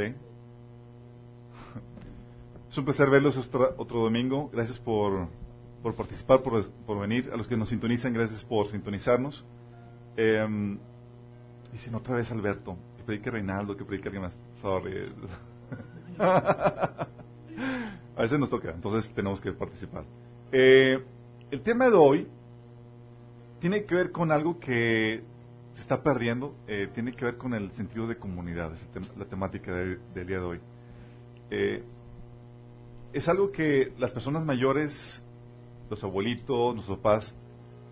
Sí. Es un placer verlos otro, domingo. Gracias por, por participar, por, por, venir. A los que nos sintonizan, gracias por sintonizarnos. Eh, dicen otra vez Alberto, que predique Reinaldo, que predique alguien más. Sorry. a veces nos toca, entonces tenemos que participar. Eh, el tema de hoy tiene que ver con algo que se está perdiendo, eh, tiene que ver con el sentido de comunidad, la temática del día de hoy. Eh, es algo que las personas mayores, los abuelitos, los papás,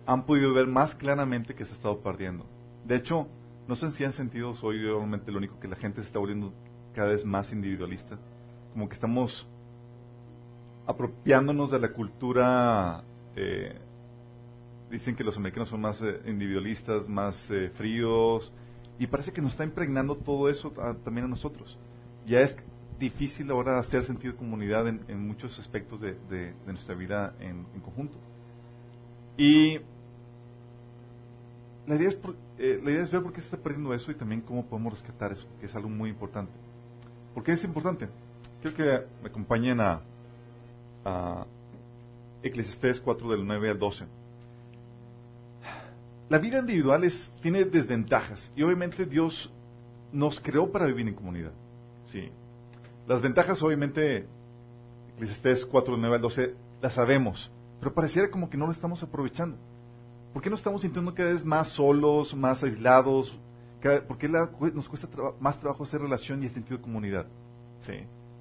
han podido ver más claramente que se ha estado perdiendo. De hecho, no sé si han sentido, soy realmente lo único, que la gente se está volviendo cada vez más individualista. Como que estamos apropiándonos de la cultura. Eh, dicen que los americanos son más eh, individualistas, más eh, fríos, y parece que nos está impregnando todo eso también a nosotros. Ya es difícil ahora hacer sentido de comunidad en, muchos aspectos de, nuestra vida en, conjunto. Y la idea, es eh, la idea es ver por qué se está perdiendo eso y también cómo podemos rescatar eso, que es algo muy importante. ¿Por qué es importante? Quiero que me acompañen a, a Eclesiastés 4 del 9 al 12. La vida individual es, tiene desventajas y obviamente Dios nos creó para vivir en comunidad. Sí. Las ventajas, obviamente, Eclesiastés 4, 9 al 12, las sabemos, pero pareciera como que no lo estamos aprovechando. ¿Por qué no estamos sintiendo cada vez más solos, más aislados? ¿Por qué nos cuesta más trabajo hacer relación y el sentido de comunidad? Sí.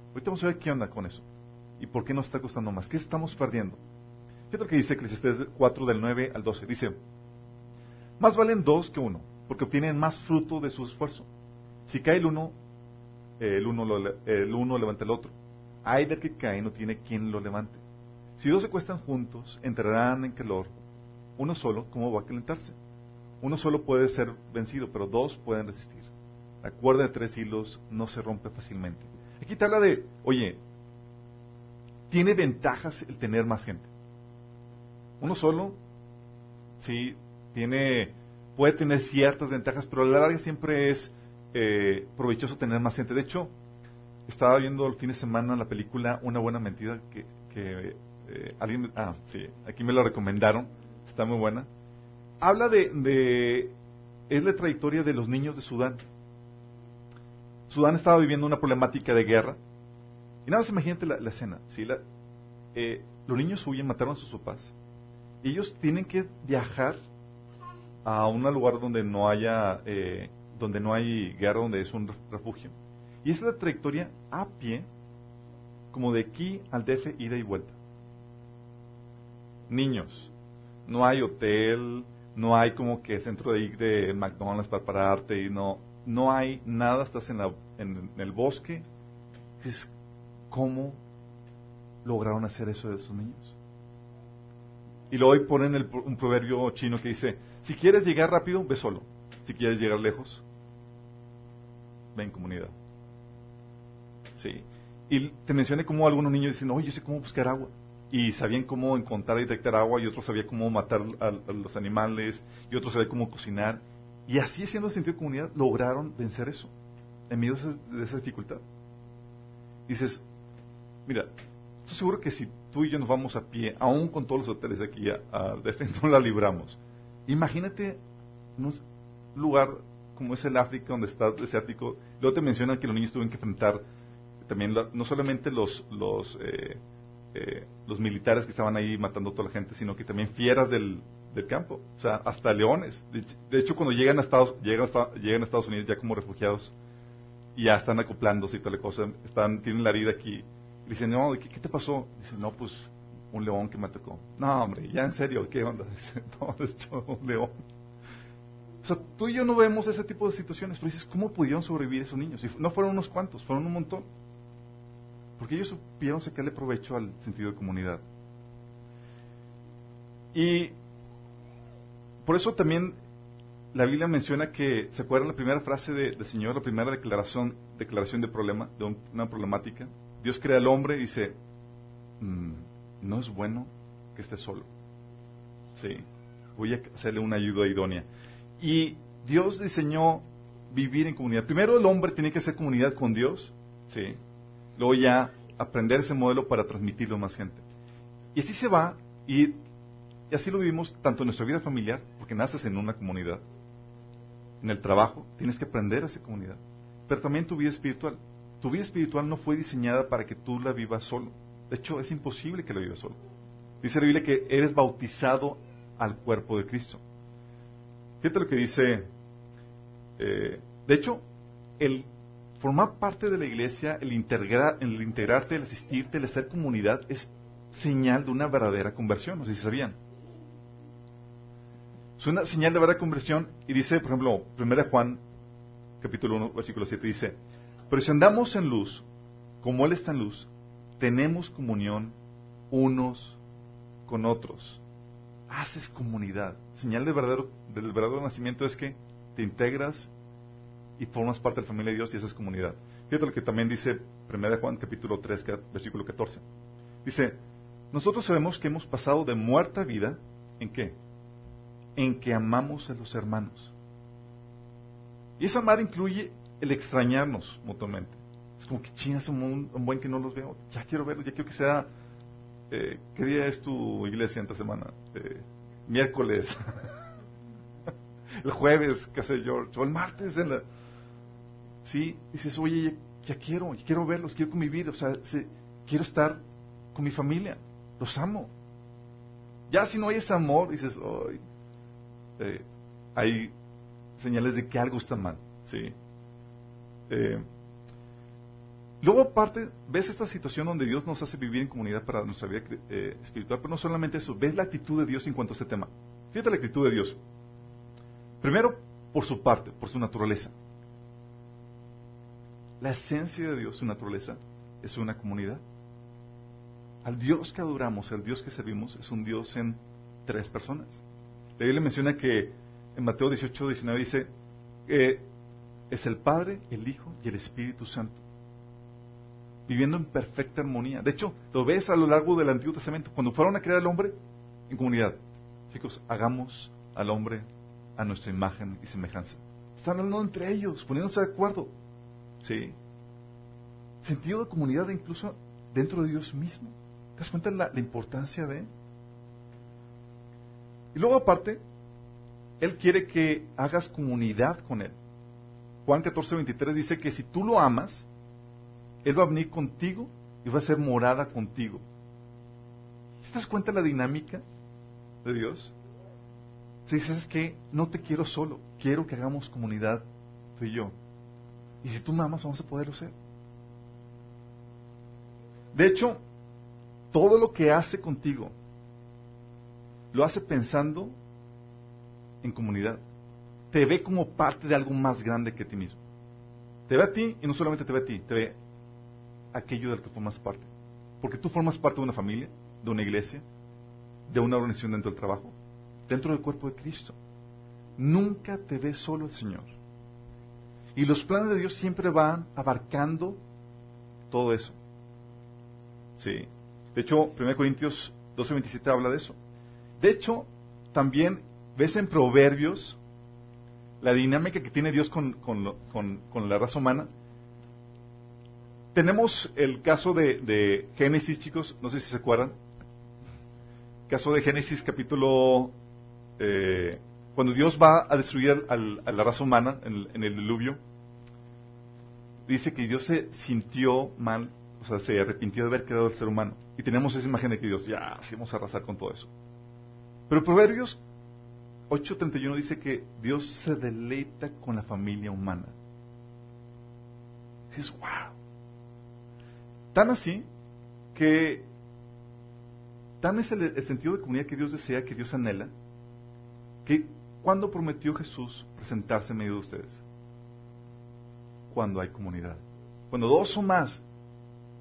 Ahorita vamos a ver qué onda con eso. ¿Y por qué nos está costando más? ¿Qué estamos perdiendo? ¿Qué es lo que dice Eclesiastés 4 del 9 al 12? Dice, más valen dos que uno, porque obtienen más fruto de su esfuerzo. Si cae el uno, el uno, el uno levanta el otro. Hay del que cae no tiene quien lo levante. Si dos se cuestan juntos, entrarán en calor. Uno solo, ¿cómo va a calentarse? Uno solo puede ser vencido, pero dos pueden resistir. La cuerda de tres hilos no se rompe fácilmente. Aquí te habla de, oye, tiene ventajas el tener más gente. Uno solo, sí, tiene, puede tener ciertas ventajas, pero a la larga siempre es eh, provechoso tener más gente. De hecho, estaba viendo el fin de semana la película Una buena mentira que, eh, alguien, ah, sí, aquí me la recomendaron, está muy buena. Habla de, es la trayectoria de los niños de Sudán. Sudán estaba viviendo una problemática de guerra. Y nada más imagínate la, escena, ¿sí? Eh, los niños huyen, mataron a sus papás. Ellos tienen que viajar a un lugar donde no haya eh, donde no hay guerra, donde es un refugio. Y es la trayectoria a pie, como de aquí al DF, ida y vuelta. Niños, no hay hotel, no hay como que centro de McDonald's para pararte, y no, no hay nada, estás en, la, en, el bosque. Es cómo lograron hacer eso de esos niños. Y luego ponen un proverbio chino que dice, si quieres llegar rápido, ve solo. Si quieres llegar lejos, ve en comunidad. Sí. Y te mencioné cómo algunos niños dicen, oye, yo sé cómo buscar agua. Y sabían cómo encontrar y detectar agua, y otros sabían cómo matar a, los animales, y otros sabían cómo cocinar. Y así, siendo el sentido de comunidad, lograron vencer eso, en medio de esa, dificultad. Dices, mira, estoy seguro que si tú y yo nos vamos a pie, aún con todos los hoteles de aquí a, a no la libramos. Imagínate un lugar como es el África, donde está desértico. Luego te mencionan que los niños tuvieron que enfrentar también, no solamente los, los, eh, eh, los militares que estaban ahí matando a toda la gente, sino que también fieras del, del campo, o sea, hasta leones. De, hecho, cuando llegan a, Estados, llegan, llegan a Estados Unidos ya como refugiados, y ya están acoplándose y toda la cosa, están, tienen la herida aquí. Y dicen, no, ¿qué, ¿qué, te pasó? Dicen, no, pues un león que me atacó. No, hombre, ya en serio, ¿qué onda? No, es un león. O sea, tú y yo no vemos ese tipo de situaciones, pero dices, ¿cómo pudieron sobrevivir esos niños? Y no fueron unos cuantos, fueron un montón. Porque ellos supieron sacarle provecho al sentido de comunidad. Y por eso también la Biblia menciona que, ¿se acuerdan la primera frase del Señor, la primera declaración, declaración de problema, de una problemática? Dios crea al hombre y dice, mm, no es bueno que esté solo. Sí, voy a hacerle una ayuda idónea. Y Dios diseñó vivir en comunidad. Primero el hombre tiene que hacer comunidad con Dios, ¿sí? Luego ya aprender ese modelo para transmitirlo a más gente. Y así se va, y, así lo vivimos tanto en nuestra vida familiar, porque naces en una comunidad, en el trabajo, tienes que aprender a esa comunidad, pero también tu vida espiritual. Tu vida espiritual no fue diseñada para que tú la vivas solo. De hecho, es imposible que la vivas solo. Dice la Biblia que eres bautizado al cuerpo de Cristo. Fíjate lo que dice. eh, de hecho, el formar parte de la iglesia, el, integrar, el integrarte, el asistirte, el hacer comunidad, es señal de una verdadera conversión. No sé si sabían. Es una señal de verdadera conversión. Y dice, por ejemplo, 1 Juan, capítulo 1, versículo 7, dice: Pero si andamos en luz, como Él está en luz, tenemos comunión unos con otros. Haces comunidad. Señal de verdadero, del verdadero nacimiento es que te integras y formas parte de la familia de Dios y haces comunidad. Fíjate lo que también dice 1 Juan capítulo 3, versículo 14. Dice, nosotros sabemos que hemos pasado de muerta vida, ¿en qué? En que amamos a los hermanos. Y esa amar incluye el extrañarnos mutuamente. Es como que chingas un, buen que no los veo. Ya quiero verlos, ya quiero que sea eh, ¿qué día es tu iglesia esta semana? Eh, miércoles, el jueves, qué sé George, o el martes en la... Sí, dices, oye, ya, ya quiero, ya quiero verlos, quiero convivir, o sea, se, quiero estar con mi familia, los amo. Ya si no hay ese amor, dices, ay, eh, hay señales de que algo está mal, ¿sí? Eh, Luego, aparte, ves esta situación donde Dios nos hace vivir en comunidad para nuestra vida eh, espiritual, pero no solamente eso, ves la actitud de Dios en cuanto a este tema. Fíjate la actitud de Dios. Primero, por su parte, por su naturaleza. La esencia de Dios, su naturaleza, es una comunidad. Al Dios que adoramos, al Dios que servimos, es un Dios en tres personas. La Biblia menciona que en Mateo 18, 19 dice, eh, es el Padre, el Hijo y el Espíritu Santo viviendo en perfecta armonía. De hecho, lo ves a lo largo del Antiguo Testamento. Cuando fueron a crear al hombre, en comunidad. Chicos, hagamos al hombre a nuestra imagen y semejanza. Están hablando entre ellos, poniéndose de acuerdo. ¿Sí? Sentido de comunidad incluso dentro de Dios mismo. ¿Te das cuenta la, la importancia de? Y luego aparte, Él quiere que hagas comunidad con Él. Juan 14, 23 dice que si tú lo amas, él va a venir contigo y va a ser morada contigo. ¿Te das cuenta de la dinámica de Dios? Si dices que no te quiero solo, quiero que hagamos comunidad tú y yo. Y si tú me amas, vamos a poderlo hacer. De hecho, todo lo que hace contigo, lo hace pensando en comunidad. Te ve como parte de algo más grande que ti mismo. Te ve a ti y no solamente te ve a ti, te ve aquello del que formas parte. Porque tú formas parte de una familia, de una iglesia, de una organización dentro del trabajo, dentro del cuerpo de Cristo. Nunca te ve solo el Señor. Y los planes de Dios siempre van abarcando todo eso. Sí. De hecho, 1 Corintios 12:27 habla de eso. De hecho, también ves en Proverbios la dinámica que tiene Dios con, con, con, con la raza humana tenemos el caso de, Génesis, chicos, no sé si se acuerdan. Caso de Génesis capítulo... Eh, cuando Dios va a destruir a la raza humana en, en, el diluvio, dice que Dios se sintió mal, o sea, se arrepintió de haber creado al ser humano. Y tenemos esa imagen de que Dios, ya, sí vamos a arrasar con todo eso. Pero Proverbios 8.31 dice que Dios se deleita con la familia humana. Dices, wow. Tan así que tan es el, el, sentido de comunidad que Dios desea, que Dios anhela, que cuando prometió Jesús presentarse en medio de ustedes, cuando hay comunidad, cuando dos o más,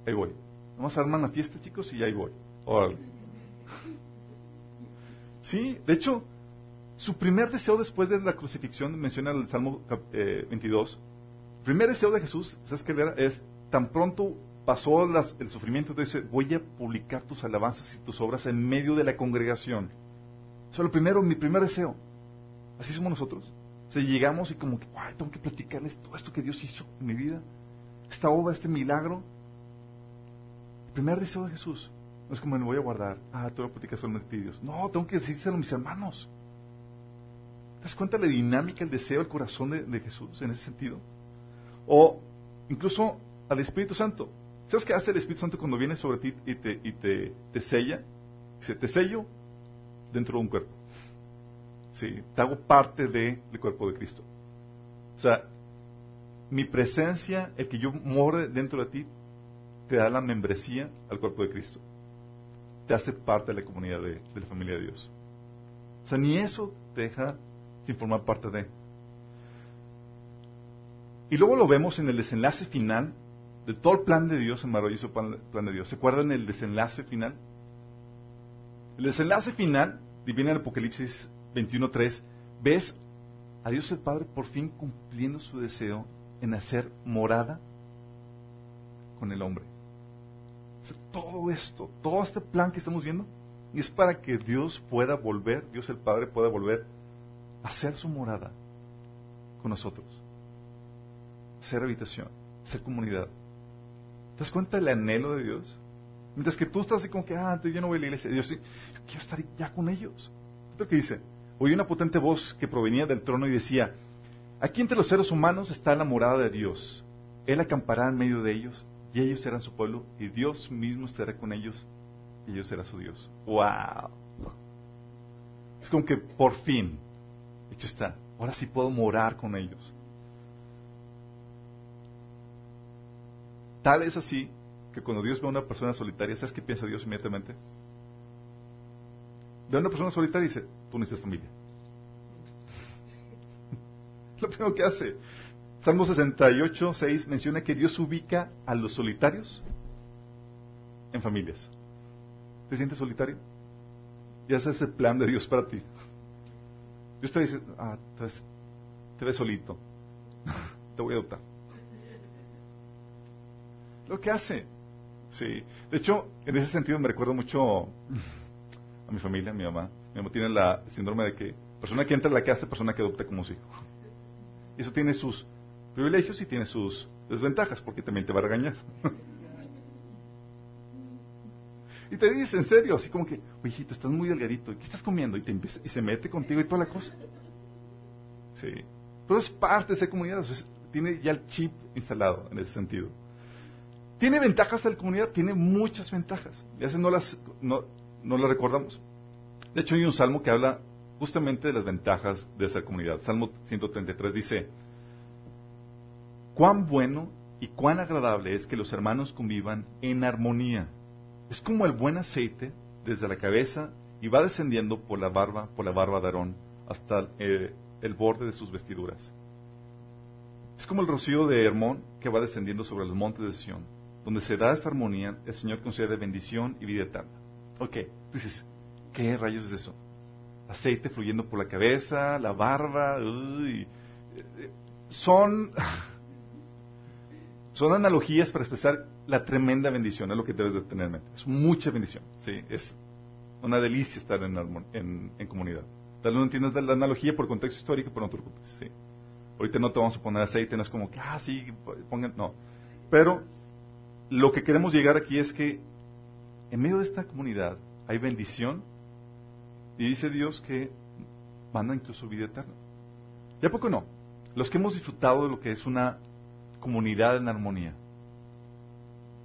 ahí voy. Vamos a armar una fiesta, chicos, y ahí voy. Órale. Sí, de hecho, su primer deseo después de la crucifixión, menciona el Salmo eh, 22, primer deseo de Jesús, ¿sabes qué era? Es tan pronto pasó el sufrimiento, dice, voy a publicar tus alabanzas y tus obras en medio de la congregación. Eso es lo primero, mi primer deseo. Así somos nosotros. O sea, llegamos y como que, tengo que platicarles todo esto que Dios hizo en mi vida. Esta obra, este milagro. El primer deseo de Jesús. No es como me voy a guardar. Ah, tú lo platicas solamente a Dios. No, tengo que decírselo a mis hermanos. ¿Te das cuenta de la dinámica, el deseo, el corazón de, Jesús en ese sentido? O incluso al Espíritu Santo. ¿Sabes qué hace el Espíritu Santo cuando viene sobre ti y te, y te, te sella? Dice, te sello dentro de un cuerpo. Sí, te hago parte del cuerpo de Cristo. O sea, mi presencia, el que yo more dentro de ti, te da la membresía al cuerpo de Cristo. Te hace parte de la comunidad de, de la familia de Dios. O sea, ni eso te deja sin formar parte de. Y luego lo vemos en el desenlace final de todo el plan de Dios, el maravilloso plan, de Dios. ¿Se acuerdan el desenlace final? El desenlace final, viene en Apocalipsis 21.3, ves a Dios el Padre por fin cumpliendo su deseo en hacer morada con el hombre. todo esto, todo este plan que estamos viendo, es para que Dios pueda volver, Dios el Padre pueda volver a hacer su morada con nosotros. Hacer habitación, hacer comunidad. ¿Te das cuenta del anhelo de Dios? Mientras que tú estás así como que, ah, yo no voy a la iglesia. Dios sí, quiero estar ya con ellos. ¿Qué que dice? Oí una potente voz que provenía del trono y decía, aquí entre los seres humanos está la morada de Dios. Él acampará en medio de ellos y ellos serán su pueblo y Dios mismo estará con ellos y ellos será su Dios. ¡Wow! Es como que por fin, hecho está, ahora sí puedo morar con ellos. Tal es así que cuando Dios ve a una persona solitaria, ¿sabes qué piensa Dios inmediatamente? Ve a una persona solitaria y dice, tú necesitas familia. Lo primero que hace. Salmo 68, 6 menciona que Dios ubica a los solitarios en familias. ¿Te sientes solitario? Ya ese es el plan de Dios para ti. Dios te dice, ah, te ves solito. te voy a adoptar. Lo que hace. Sí. De hecho, en ese sentido me recuerdo mucho a mi familia, a mi mamá. Mi mamá tiene la síndrome de que persona que entra en la casa, persona que adopta como su hijo. Eso tiene sus privilegios y tiene sus desventajas, porque también te va a regañar. y te dice, en serio, así como que, hijito, estás muy delgadito, ¿qué estás comiendo? Y, te empieza, y se mete contigo y toda la cosa. Sí. Pero es parte de esa comunidad, tiene ya el chip instalado en ese sentido. ¿Tiene ventajas la comunidad? Tiene muchas ventajas. Y a no las, no, las recordamos. De hecho, hay un salmo que habla justamente de las ventajas de esa comunidad. Salmo 133 dice, cuán bueno y cuán agradable es que los hermanos convivan en armonía. Es como el buen aceite desde la cabeza y va descendiendo por la barba, por la barba de Aarón, hasta eh, el borde de sus vestiduras. Es como el rocío de Hermón que va descendiendo sobre los montes de Sión donde se da esta armonía, el Señor concede bendición y vida eterna. Ok, dices, ¿qué rayos es eso? Aceite fluyendo por la cabeza, la barba, son, son analogías para expresar la tremenda bendición, es lo que debes de tener en mente. Es mucha bendición, ¿sí? Es una delicia estar en, en, comunidad. Tal vez no entiendes la analogía por contexto histórico, pero no te preocupes, ¿sí? Ahorita no te vamos a poner aceite, no es como que, ah, sí, pongan, no. Pero lo que queremos llegar aquí es que en medio de esta comunidad hay bendición y dice Dios que manda incluso vida eterna. ¿Y a poco no? Los que hemos disfrutado de lo que es una comunidad en armonía,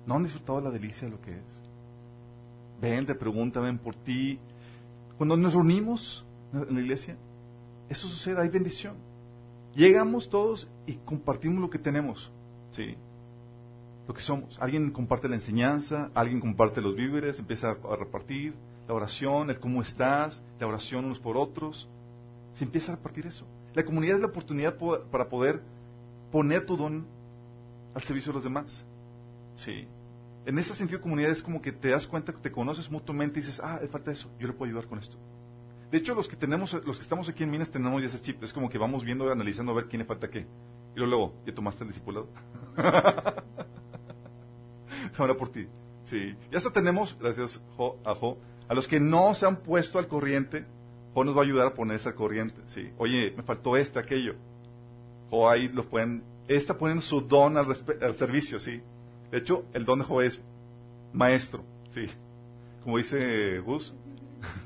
¿no han disfrutado la delicia de lo que es? Ven, te preguntan, ven por ti. Cuando nos reunimos en la iglesia, eso sucede, hay bendición. Llegamos todos y compartimos lo que tenemos. ¿sí? Lo que somos. Alguien comparte la enseñanza, alguien comparte los víveres, empieza a repartir la oración, el cómo estás, la oración unos por otros. Se empieza a repartir eso. La comunidad es la oportunidad para poder poner tu don al servicio de los demás. Sí. En ese sentido, comunidad es como que te das cuenta que te conoces mutuamente y dices, ah, le falta eso, yo le puedo ayudar con esto. De hecho, los que tenemos, los que estamos aquí en Minas tenemos ya ese chip. Es como que vamos viendo, analizando a ver quién le falta qué. Y luego, ¿ya tomaste el discipulado? ahora por ti. Sí. Y hasta tenemos, gracias a Jo, a los que no se han puesto al corriente o nos va a ayudar a poner esa corriente, ¿sí? Oye, me faltó este, aquello. O ahí lo pueden, esta ponen su don al, al servicio, ¿sí? De hecho, el don de Job es maestro, ¿sí? Como dice Gus,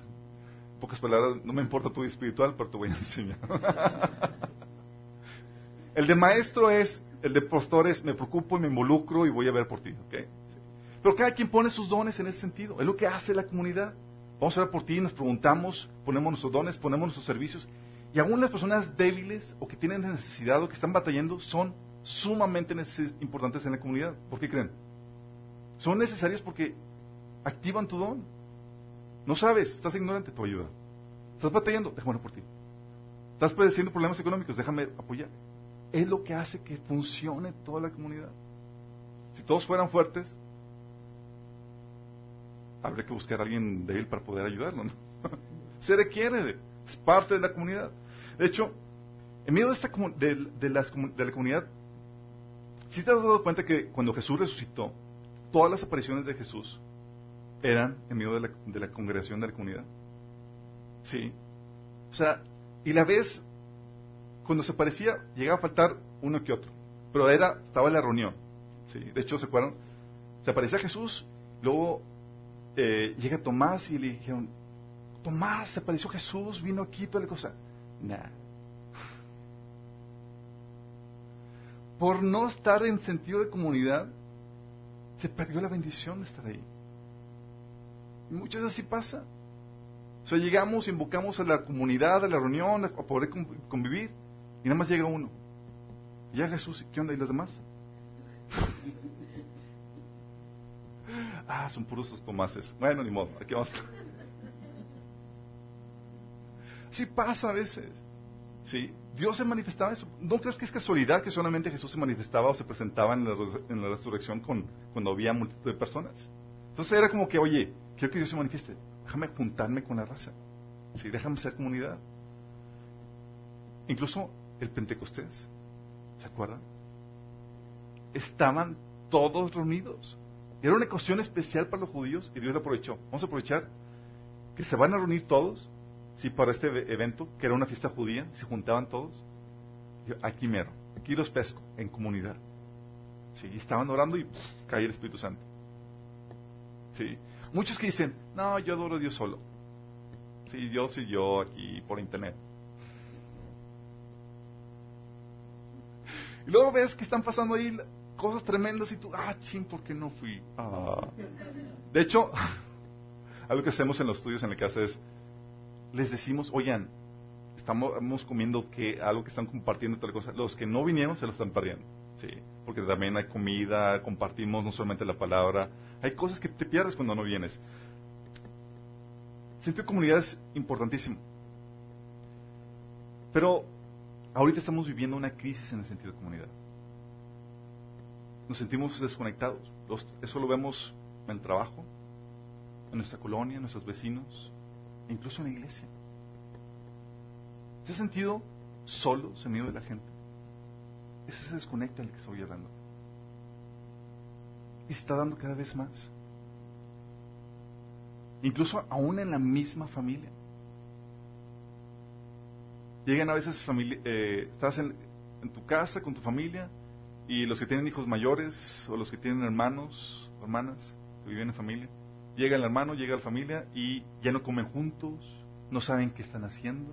pocas palabras, no me importa tu espiritual, pero te voy a enseñar. el de maestro es, el de pastor es, me preocupo y me involucro y voy a ver por ti, ¿ok? Pero cada quien pone sus dones en ese sentido, es lo que hace la comunidad. Vamos a ver por ti, nos preguntamos, ponemos nuestros dones, ponemos nuestros servicios. Y aún las personas débiles o que tienen necesidad o que están batallando son sumamente importantes en la comunidad. ¿Por qué creen? Son necesarias porque activan tu don. No sabes, estás ignorante, te ayuda. Estás batallando, déjame por ti. Estás padeciendo problemas económicos, déjame apoyar. Es lo que hace que funcione toda la comunidad. Si todos fueran fuertes, habría que buscar a alguien débil para poder ayudarlo. ¿no? Se requiere, es parte de la comunidad. De hecho, en medio de, esta, de, de, las, de la comunidad, si te has dado cuenta que cuando Jesús resucitó, todas las apariciones de Jesús eran en medio de la, de la congregación de la comunidad. Sí. O sea, y la vez, cuando se aparecía, llegaba a faltar uno que otro. Pero era, estaba en la reunión. ¿sí? De hecho, ¿se acuerdan? Se aparecía Jesús, luego eh, llega Tomás y le dijeron, Tomás, se apareció Jesús, vino aquí, toda la cosa. Nah. Por no estar en sentido de comunidad, se perdió la bendición de estar ahí. Y muchas veces así pasa. O sea, llegamos, invocamos a la comunidad, a la reunión, a poder convivir, y nada más llega uno. Y ya Jesús, ¿qué onda? ¿Y los demás? ah, son puros los tomases. Bueno, ni modo, aquí vamos. Sí pasa a veces. ¿Sí? Dios se manifestaba eso. ¿No crees que es casualidad que solamente Jesús se manifestaba o se presentaba en la, resurrección con, cuando había multitud de personas? Entonces era como que, oye, quiero que Dios se manifieste. Déjame juntarme con la raza. ¿Sí? Déjame ser comunidad. Incluso el Pentecostés. ¿Se acuerdan? Estaban todos reunidos. Era una ocasión especial para los judíos y Dios lo aprovechó. Vamos a aprovechar que se van a reunir todos, sí, para este evento, que era una fiesta judía, se juntaban todos. Aquí mero, aquí los pesco, en comunidad. Sí, estaban orando y caía el Espíritu Santo. Sí. Muchos que dicen, no, yo adoro a Dios solo. Sí, Dios y yo aquí por internet. Y luego ves que están pasando ahí cosas tremendas y tú, ah, ching, ¿por qué no fui? Ah. De hecho, algo que hacemos en los estudios en la casa es, les decimos, oigan, estamos comiendo que algo que están compartiendo tal cosa, los que no vinieron se lo están perdiendo, sí, porque también hay comida, compartimos no solamente la palabra, hay cosas que te pierdes cuando no vienes. Sentido de comunidad es importantísimo. Pero ahorita estamos viviendo una crisis en el sentido de comunidad nos sentimos desconectados. eso lo vemos en el trabajo, en nuestra colonia, en nuestros vecinos, incluso en la iglesia. ¿Se ha sentido solos en medio de la gente? Ese se desconecta el que estoy hablando. Y se está dando cada vez más. Incluso aún en la misma familia. Llegan a veces familia, eh, estás en, tu casa con tu familia y los que tienen hijos mayores o los que tienen hermanos o hermanas que viven en familia, llega el hermano, llega la familia y ya no comen juntos, no saben qué están haciendo.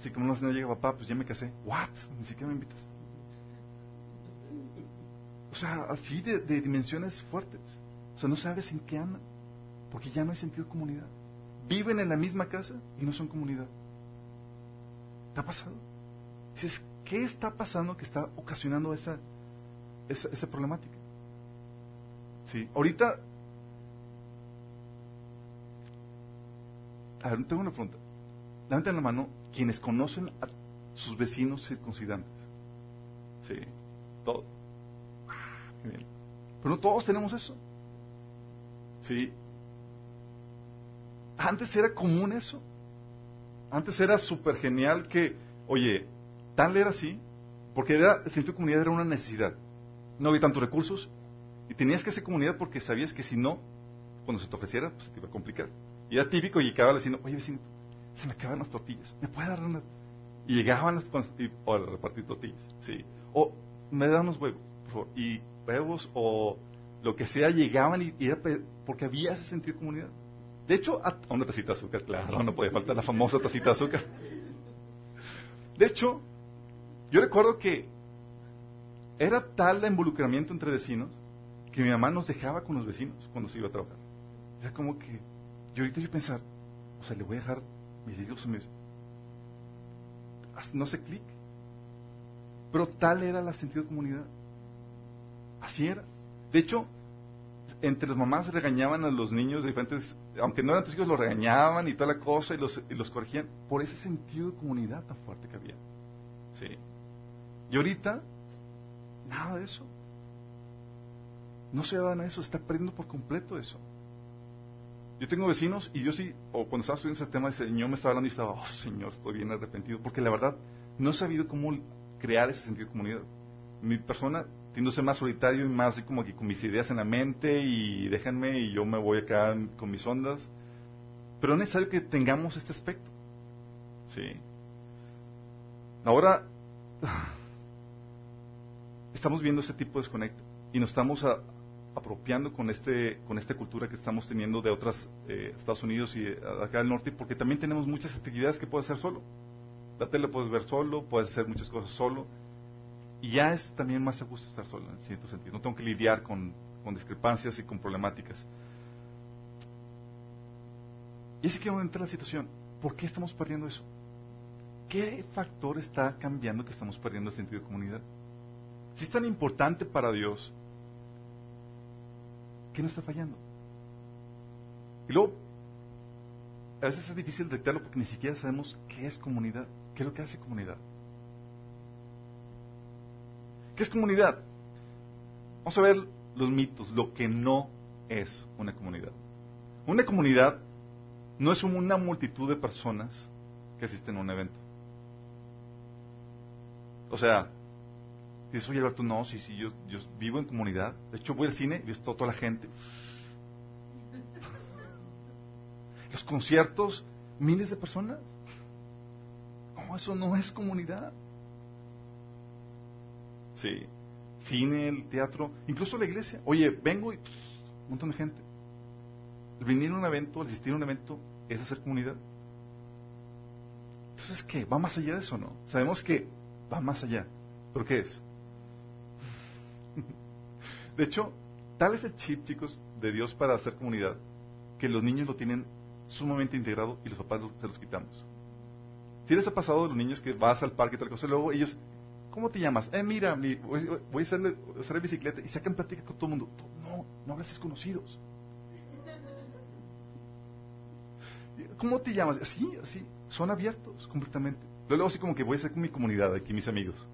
Así como no llega papá, pues ya me casé. ¿What? Ni siquiera me invitas. O sea, así de, de dimensiones fuertes. O sea, no sabes en qué andan, porque ya no hay sentido de comunidad. Viven en la misma casa y no son comunidad. ¿Te ha pasado? Dices, ¿qué está pasando que está ocasionando esa, esa, problemática? Sí, ahorita, a ver, tengo una pregunta. Levanten la mano quienes conocen a sus vecinos circuncidantes. Sí, todos. Pero no todos tenemos eso. Sí. Antes era común eso. Antes era súper genial que, oye, Tal era así, porque era, el sentido de comunidad era una necesidad. No había tantos recursos y tenías que hacer comunidad porque sabías que si no, cuando se te ofreciera, pues te iba a complicar. Y era típico y cada vecino, oye vecino, se me acaban las tortillas, ¿me puede dar unas? Y llegaban las, y, o repartir tortillas, sí. O me dan unos huevos, por favor. Y huevos o lo que sea llegaban y, era porque había ese sentido de comunidad. De hecho, a, una tacita de azúcar, claro, no puede faltar la famosa tacita de azúcar. De hecho, yo recuerdo que era tal el involucramiento entre vecinos que mi mamá nos dejaba con los vecinos cuando se iba a trabajar. Era como que, yo ahorita yo pensar, o sea, le voy a dejar mis hijos mis... No sé clic. Pero tal era la sentido de comunidad. Así era. De hecho, entre las mamás regañaban a los niños de diferentes, aunque no eran tus hijos, los regañaban y toda la cosa y los, y los corregían por ese sentido de comunidad tan fuerte que había. ¿Sí? Y ahorita, nada de eso. No se dan a eso, se está perdiendo por completo eso. Yo tengo vecinos y yo sí, o cuando estaba estudiando ese tema, el Señor me estaba hablando y estaba, oh Señor, estoy bien arrepentido, porque la verdad no he sabido cómo crear ese sentido de comunidad. Mi persona ser más solitario y más como que con mis ideas en la mente y déjenme y yo me voy acá con mis ondas. Pero es necesario que tengamos este aspecto. Sí. Ahora estamos viendo ese tipo de desconecto y nos estamos apropiando con este con esta cultura que estamos teniendo de otras eh, Estados Unidos y eh, acá del norte porque también tenemos muchas actividades que puedes hacer solo la tele puedes ver solo puedes hacer muchas cosas solo y ya es también más a gusto estar solo en cierto sentido no tengo que lidiar con, con discrepancias y con problemáticas y así que entra la situación ¿por qué estamos perdiendo eso? ¿qué factor está cambiando que estamos perdiendo el sentido de comunidad? si es tan importante para Dios ¿Qué nos está fallando? Y luego, a veces es difícil detectarlo porque ni siquiera sabemos qué es comunidad, qué es lo que hace comunidad. ¿Qué es comunidad? Vamos a ver los mitos, lo que no es una comunidad. Una comunidad no es una multitud de personas que asisten a un evento. O sea, Dices, oye Alberto, no, sí, sí, yo, yo vivo en comunidad. De hecho, voy al cine y veo toda la gente. Los conciertos, miles de personas. No, eso no es comunidad. Sí. Cine, el teatro, incluso la iglesia. Oye, vengo y un montón de gente. El venir a un evento, el asistir a un evento, es hacer comunidad. Entonces, ¿qué? ¿Va más allá de eso no? Sabemos que va más allá. ¿Pero qué es? De hecho, tal es el chip, chicos, de Dios para hacer comunidad, que los niños lo tienen sumamente integrado y los papás se los quitamos. Si les ha pasado a los niños que vas al parque y tal cosa, y luego ellos, ¿cómo te llamas? Eh, mira, voy, a hacer bicicleta y sacan plática con todo el mundo. No, no hablas desconocidos. ¿Cómo te llamas? Así, así, son abiertos completamente. Luego así como que voy a hacer con mi comunidad aquí, mis amigos.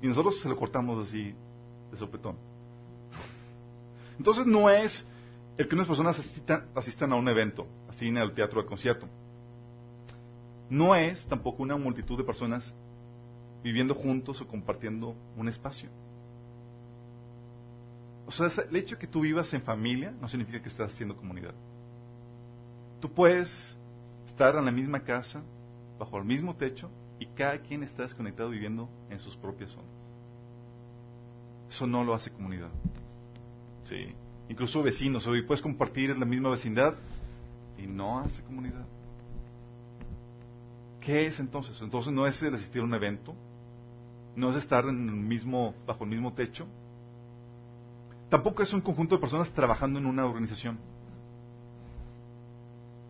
Y nosotros se lo cortamos así de sopetón. Entonces no es el que unas personas asistan, a un evento, así en el teatro, al concierto. No es tampoco una multitud de personas viviendo juntos o compartiendo un espacio. O sea, el hecho de que tú vivas en familia no significa que estás haciendo comunidad. Tú puedes estar en la misma casa, bajo el mismo techo, y cada quien está desconectado viviendo en sus propias zonas. Eso no lo hace comunidad. Sí. Incluso vecinos, hoy puedes compartir en la misma vecindad y no hace comunidad. ¿Qué es entonces? Entonces no es el asistir a un evento, no es estar en el mismo, bajo el mismo techo, tampoco es un conjunto de personas trabajando en una organización.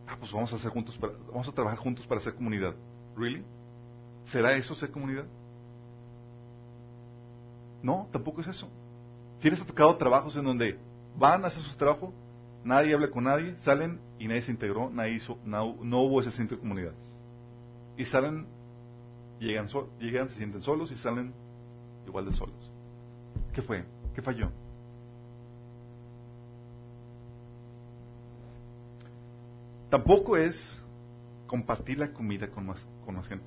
Ah, pues vamos a hacer juntos, vamos a trabajar juntos para hacer comunidad. ¿Really? ¿Será eso ser comunidad? No, tampoco es eso. Si les ha tocado trabajos en donde van a hacer su trabajo, nadie habla con nadie, salen y nadie se integró, nadie hizo, no, hubo ese centro de comunidad. Y salen, llegan, llegan, se sienten solos y salen igual de solos. ¿Qué fue? ¿Qué falló? Tampoco es compartir la comida con más, con más gente.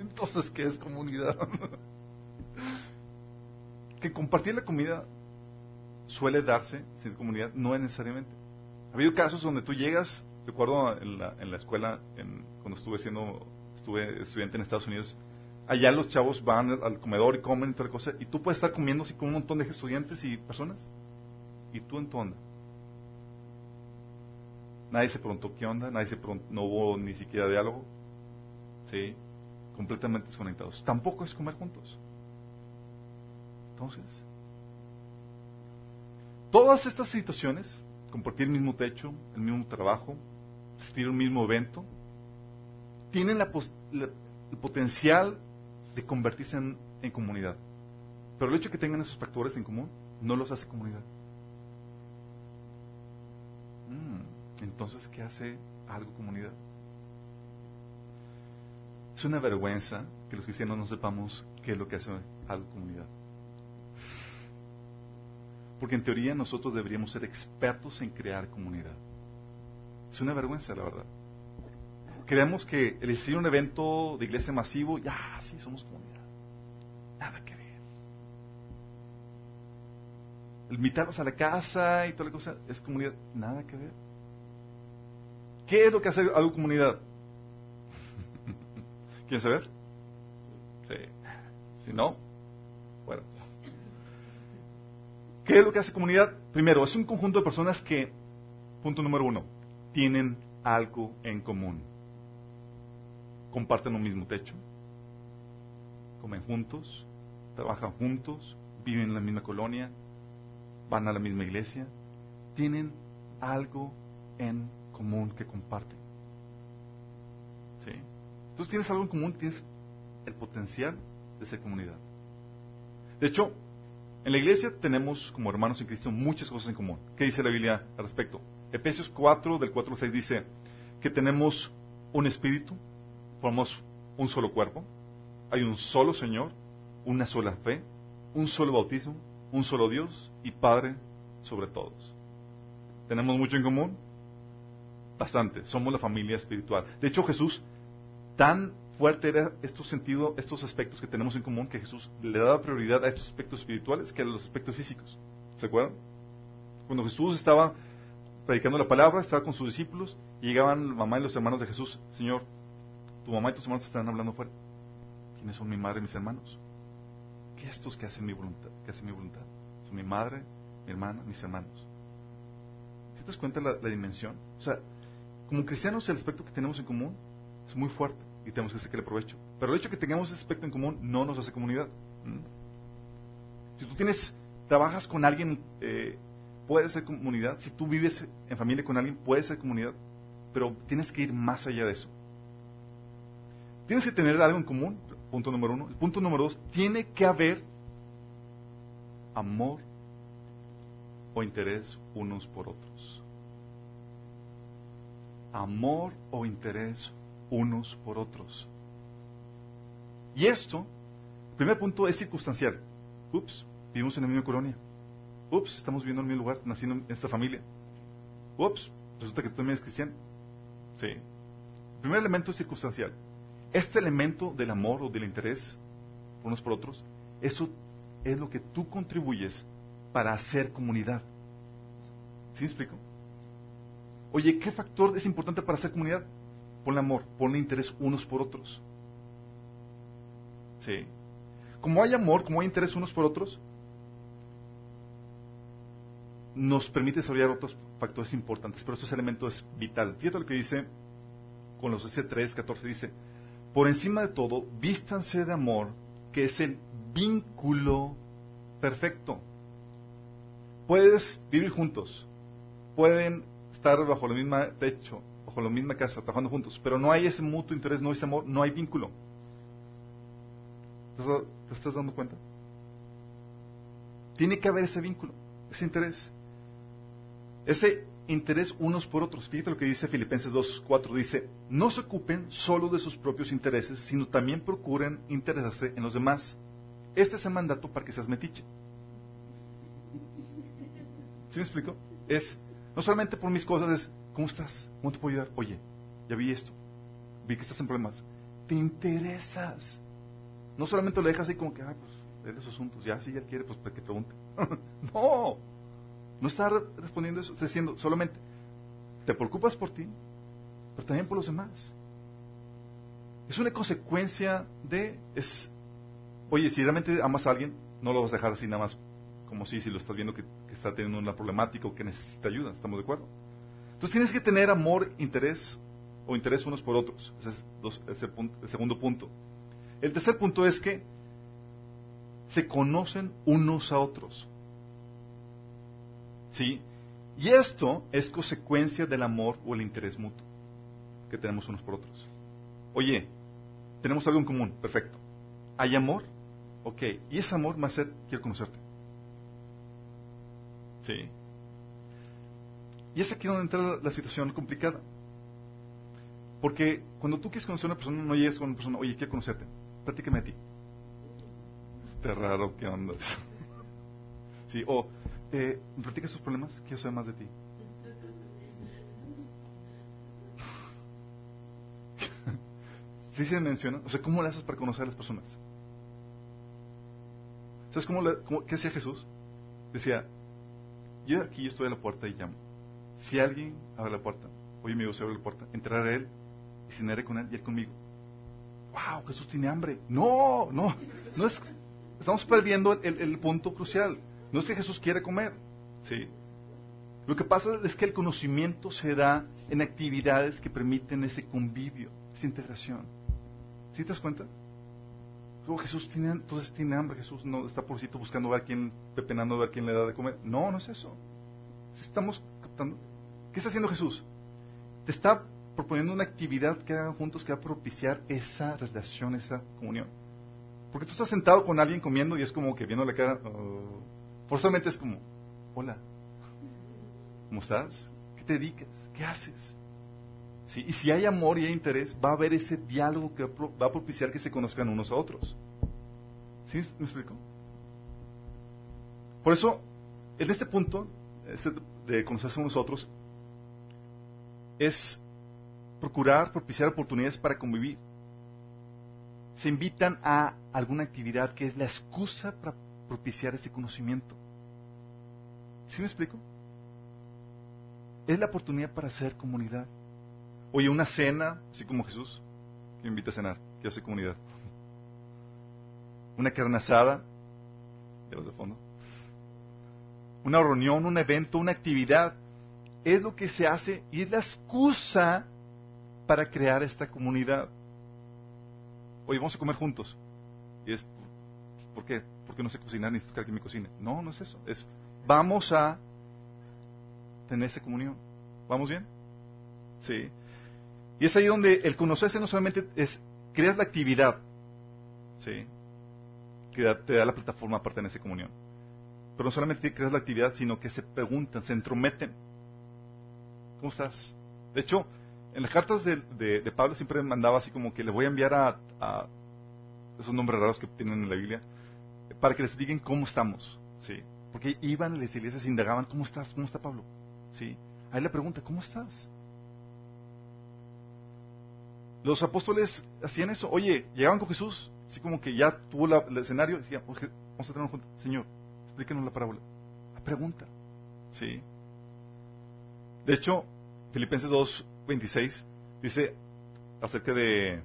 Entonces, ¿qué es comunidad? que compartir la comida suele darse sin comunidad, no es necesariamente. Ha habido casos donde tú llegas, recuerdo en la, en la escuela, cuando estuve siendo, estuve estudiante en Estados Unidos, allá los chavos van al comedor y comen y toda cosa, y tú puedes estar comiendo así con un montón de estudiantes y personas, y tú en tu onda. Nadie se preguntó qué onda, nadie se preguntó, no hubo ni siquiera diálogo, sí, completamente desconectados. Tampoco es comer juntos. Entonces, todas estas situaciones, compartir el mismo techo, el mismo trabajo, asistir a un mismo evento, tienen el potencial de convertirse en, comunidad. Pero el hecho de que tengan esos factores en común no los hace comunidad. Mm, entonces, ¿qué hace algo comunidad? Es una vergüenza que los cristianos no sepamos qué es lo que hace algo comunidad. Porque en teoría nosotros deberíamos ser expertos en crear comunidad. Es una vergüenza, la verdad. Creemos que el existir un evento de iglesia masivo, ya, sí, somos comunidad. Nada que ver. El invitarnos a la casa y toda la cosa es comunidad. Nada que ver. ¿Qué es lo que hace algo comunidad? ¿Quieren saber? Sí. Si no, bueno. ¿Qué es lo que hace comunidad? Primero, es un conjunto de personas que, punto número uno, tienen algo en común. Comparten un mismo techo, comen juntos, trabajan juntos, viven en la misma colonia, van a la misma iglesia, tienen algo en común que comparten. ¿Sí? Entonces tienes algo en común, tienes el potencial de ser comunidad. De hecho, en la iglesia tenemos como hermanos en Cristo muchas cosas en común. ¿Qué dice la Biblia al respecto? Efesios 4, del 4 al 6 dice que tenemos un espíritu, formamos un solo cuerpo, hay un solo Señor, una sola fe, un solo bautismo, un solo Dios y Padre sobre todos. ¿Tenemos mucho en común? Bastante. Somos la familia espiritual. De hecho, Jesús, tan fuerte era estos sentidos, estos aspectos que tenemos en común, que Jesús le daba prioridad a estos aspectos espirituales que a los aspectos físicos. ¿Se acuerdan? Cuando Jesús estaba predicando la palabra, estaba con sus discípulos, y llegaban la mamá y los hermanos de Jesús, Señor, tu mamá y tus hermanos están hablando fuera. ¿Quiénes son mi madre y mis hermanos? ¿Qué estos que hacen mi voluntad? Que hacen mi voluntad? Son mi madre, mi hermana, mis hermanos. ¿Si te das cuenta la, la dimensión? O sea, como cristianos el aspecto que tenemos en común es muy fuerte y tenemos que sacarle provecho. Pero el hecho de que tengamos ese aspecto en común no nos hace comunidad. Si tú tienes, trabajas con alguien, eh, puede ser comunidad. Si tú vives en familia con alguien, puede ser comunidad. Pero tienes que ir más allá de eso. Tienes que tener algo en común, punto número uno. El punto número dos, tiene que haber amor o interés unos por otros. Amor o interés unos por otros. Y esto, el primer punto es circunstancial. Ups, vivimos en la misma colonia. Ups, estamos viviendo en mismo lugar, naciendo en esta familia. Ups, resulta que tú también eres cristiano. Sí. El primer elemento es circunstancial. Este elemento del amor o del interés unos por otros, eso es lo que tú contribuyes para hacer comunidad. ¿Sí me explico? Oye, ¿qué factor es importante para hacer comunidad? Ponle amor, ponle interés unos por otros. ¿Sí? Como hay amor, como hay interés unos por otros, nos permite desarrollar otros factores importantes, pero este elemento es vital. Fíjate lo que dice con los S3, 14, dice, por encima de todo, vístanse de amor, que es el vínculo perfecto. Puedes vivir juntos, pueden estar bajo el mismo techo, bajo la misma casa, trabajando juntos, pero no hay ese mutuo interés, no hay ese amor, no hay vínculo. ¿Te estás dando cuenta? Tiene que haber ese vínculo, ese interés. Ese interés unos por otros. Fíjate lo que dice Filipenses 2.4. Dice, no se ocupen solo de sus propios intereses, sino también procuren interesarse en los demás. Este es el mandato para que seas metiche. ¿Sí me explico? Es, no solamente por mis cosas, es, ¿Cómo estás? ¿Cómo te puedo ayudar? Oye, ya vi esto. Vi que estás en problemas. Te interesas. No solamente lo dejas así como que, ah, pues, de esos asuntos. Ya, si él quiere, pues, que pregunte. no. No está respondiendo eso. Está diciendo, solamente te preocupas por ti, pero también por los demás. Es una consecuencia de, es, oye, si realmente amas a alguien, no lo vas a dejar así nada más como si, si lo estás viendo que, está teniendo una problemática o que necesita ayuda, ¿estamos de acuerdo? Entonces tienes que tener amor, interés o interés unos por otros. Ese es el segundo punto. El tercer punto es que se conocen unos a otros. ¿Sí? Y esto es consecuencia del amor o el interés mutuo que tenemos unos por otros. Oye, tenemos algo en común, perfecto. ¿Hay amor? Ok, y ese amor me hace, quiero conocerte. Sí. Y es aquí donde entra la situación complicada. Porque cuando tú quieres conocer a una persona, no llegas con una persona, oye, quiero conocerte, platícame a ti. Está raro, ¿qué onda? sí, o, eh, ¿me platicas tus problemas? Quiero saber más de ti. sí se menciona, o sea, ¿cómo le haces para conocer a las personas? ¿Sabes cómo, qué hacía Jesús? Decía, yo aquí estoy a la puerta y llamo. Si alguien abre la puerta, oye amigo, se abre la puerta, entraré a él y cenaré con él y él conmigo. ¡Wow! Jesús tiene hambre. No, no, no es. Estamos perdiendo el, punto crucial. No es que Jesús quiere comer, ¿sí? Lo que pasa es que el conocimiento se da en actividades que permiten ese convivio, esa integración. ¿Sí te das cuenta? Oh, Jesús tiene, entonces tiene hambre, Jesús no está por sitio buscando ver quién, pepenando ver quién le da de comer. No, no es eso. Estamos captando. ¿Qué está haciendo Jesús? Te está proponiendo una actividad que hagan juntos que va a propiciar esa relación, esa comunión. Porque tú estás sentado con alguien comiendo y es como que viendo la cara, oh, forzosamente es como, hola, ¿cómo estás? ¿Qué te dedicas? ¿Qué haces? Y si hay amor y hay interés, va a haber ese diálogo que va a propiciar que se conozcan unos a otros. ¿Sí me explico? Por eso, en este punto, este de conocerse unos a otros, es procurar propiciar oportunidades para convivir. Se invitan a alguna actividad que es la excusa para propiciar ese conocimiento. ¿Sí me explico? Es la oportunidad para hacer comunidad. Oye, una cena, así como Jesús, que invita a cenar, que hace comunidad. Una carne asada, de los de fondo. Una reunión, un evento, una actividad, es lo que se hace y es la excusa para crear esta comunidad. Oye, vamos a comer juntos. Y es, ¿por qué? Porque no sé cocinar, ni que me cocine. No, no es eso. Es, vamos a tener esa comunión. ¿Vamos bien? Sí. Y es ahí donde el conocerse no solamente es crear la actividad, ¿sí? que te da la plataforma para tener esa comunión. Pero no solamente creas la actividad, sino que se preguntan, se entrometen. ¿Cómo estás? De hecho, en las cartas de, Pablo siempre mandaba así como que le voy a enviar a, esos nombres raros que tienen en la Biblia para que les digan cómo estamos, ¿sí? Porque iban a las iglesias indagaban, ¿cómo estás? ¿Cómo está Pablo? ¿Sí? Ahí le pregunta, ¿cómo estás? Los apóstoles hacían eso. Oye, llegaban con Jesús, así como que ya tuvo el escenario, y decían, vamos a tener juntos. Señor, explíquenos la parábola. La pregunta. ¿Sí? De hecho, Filipenses 2, 26 dice acerca de,